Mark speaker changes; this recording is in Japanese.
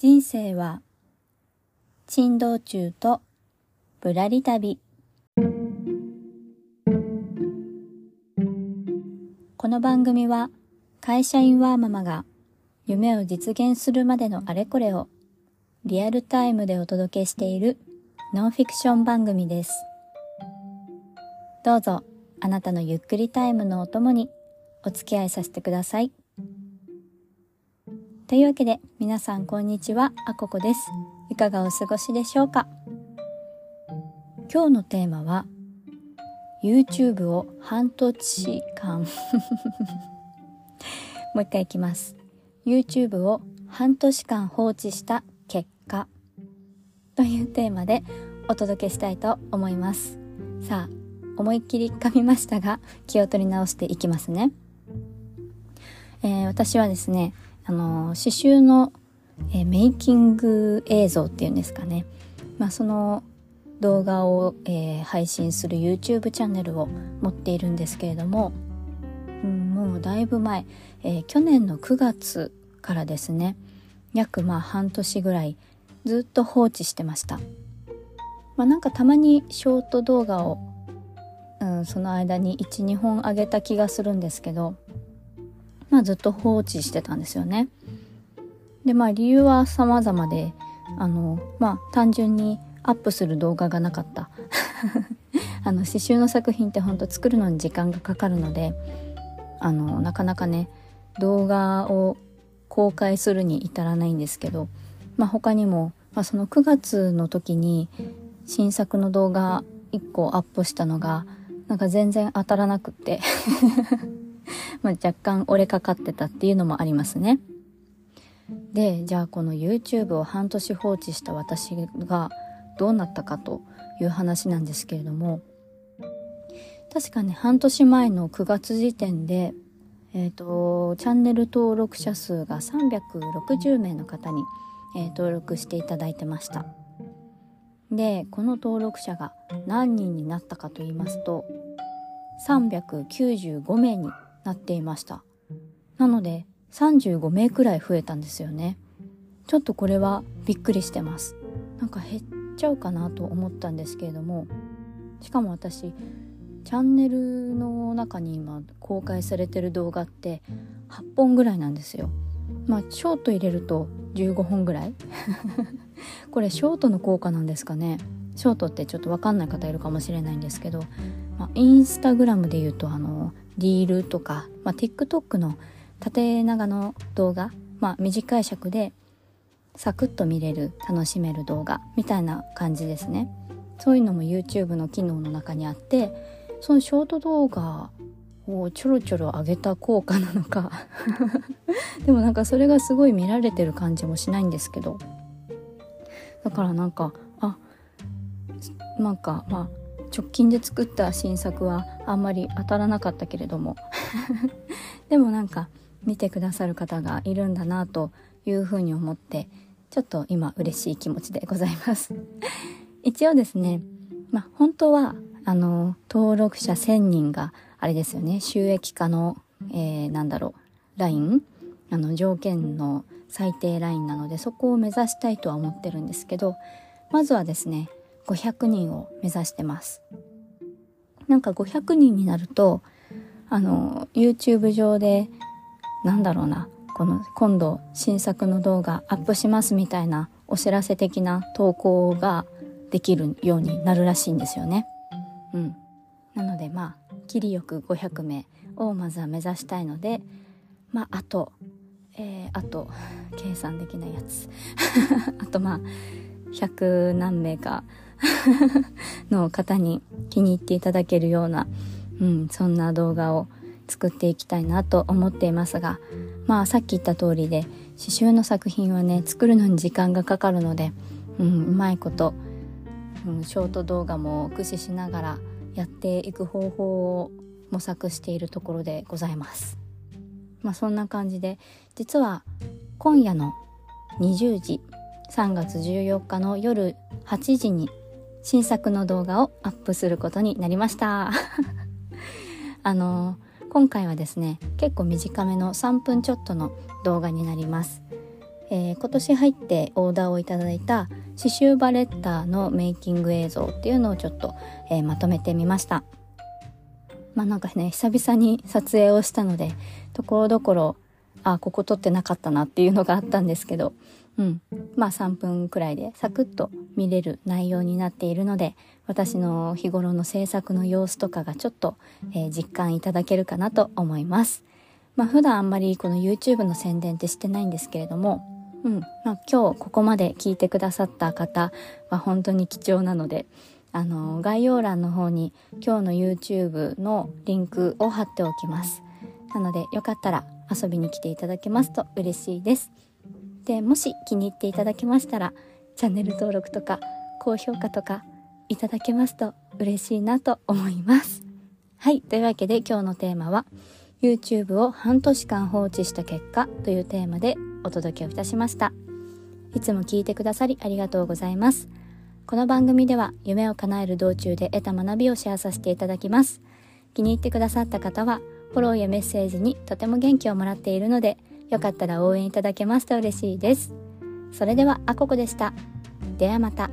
Speaker 1: 人生は珍道中とぶらり旅この番組は会社員ワーママが夢を実現するまでのあれこれをリアルタイムでお届けしているノンフィクション番組ですどうぞあなたのゆっくりタイムのお供にお付き合いさせてください。というわけで皆さんこんにちは。あここです。いかがお過ごしでしょうか？今日のテーマは YouTube を半年間。もう一回いきます。YouTube を半年間放置した結果。というテーマでお届けしたいと思います。さあ思いっきり噛みましたが気を取り直していきますね、えー、私はですねあの刺繍の、え、メイキング映像っていうんですかね、まあ、その動画を、えー、配信する YouTube チャンネルを持っているんですけれども、うん、もうだいぶ前、えー、去年の9月からですね約まあ半年ぐらいずっと放置してました、まあ、なんかたまにショート動画を、うん、その間に12本上げた気がするんですけどまあ、ずっと放置してたんですよね。でまあ理由は様々であのまあ単純にアップする動画がなかった あの刺繍の作品ってほんと作るのに時間がかかるのであのなかなかね動画を公開するに至らないんですけど、まあ、他にも、まあ、その9月の時に新作の動画1個アップしたのがなんか全然当たらなくって まあ、若干折れかかってたっていうのもありますね。で、じゃあこの YouTube を半年放置した私がどうなったかという話なんですけれども、確かね、半年前の9月時点で、えっ、ー、と、チャンネル登録者数が360名の方に、えー、登録していただいてました。で、この登録者が何人になったかと言いますと、395名になっていました。なので35名くらい増えたんですよね。ちょっとこれはびっくりしてます。なんか減っちゃうかなと思ったんですけれどもしかも私チャンネルの中に今公開されてる動画って8本ぐらいなんですよ。まあショート入れると15本ぐらい。これショートの効果なんですかね。ショートってちょっと分かんない方いるかもしれないんですけど、まあ、インスタグラムで言うとあのリールとか、まあ、TikTok の縦長の動画、まあ、短い尺でサクッと見れる楽しめる動画みたいな感じですね。そういうのも YouTube の機能の中にあってそのショート動画をちょろちょろ上げた効果なのか。でもなんかそれがすごい見られてる感じもしないんですけど。だからなんかあなんかまあ直近で作った新作はあんまり当たらなかったけれども。でもなんか見てくださる方がいるんだなというふうに思ってちょっと今嬉しい気持ちでございます。一応ですねまあ本当はあの登録者1000人があれですよね。収益化の、えー、なんだろうライン？あの条件の最低ラインなのでそこを目指したいとは思ってるんですけどまずはですね500人を目指してます。なんか500人になるとあの YouTube 上でなんだろうなこの今度新作の動画アップしますみたいなお知らせ的な投稿ができるようになるらしいんですよね。うん、なのでまあ切りよく500名をまずは目指したいのでまああと、えー、あと計算できないやつ。あとまあ100何名か の方に気に入っていただけるような、うん、そんな動画を作っていきたいなと思っていますがまあさっき言った通りで刺繍の作品はね作るのに時間がかかるので、うん、うまいこと、うん、ショート動画も駆使しながらやっていく方法を模索しているところでございます。まあそんな感じで実は今夜の20時3月14日の夜8時に新作の動画をアップすることになりました。あの今回はですね結構短めの3分ちょっとの動画になります。えー、今年入ってオーダーをいただいた刺繍バレッタのメイキング映像っていうのをちょっと、えー、まとめてみました。まあなんかね久々に撮影をしたのでところどころあここ撮ってなかったなっていうのがあったんですけど。うん。まあ3分くらいでサクッと見れる内容になっているので私の日頃の制作の様子とかがちょっと、えー、実感いただけるかなと思います。まあ普段あんまりこの YouTube の宣伝ってしてないんですけれどもうん。まあ、今日ここまで聞いてくださった方は本当に貴重なのであの概要欄の方に今日の YouTube のリンクを貼っておきます。なのでよかったら遊びに来ていただけますと嬉しいですでもし気に入っていただけましたらチャンネル登録とか高評価とかいただけますと嬉しいなと思いますはいというわけで今日のテーマは YouTube を半年間放置した結果というテーマでお届けをいたしました。いつも聞いてくださりありがとうございます。この番組では夢を叶える道中で得た学びをシェアさせていただきます。気に入ってくださった方はフォローやメッセージにとても元気をもらっているのでよかったら応援いただけますと嬉しいです。それではあここでした。ではまた。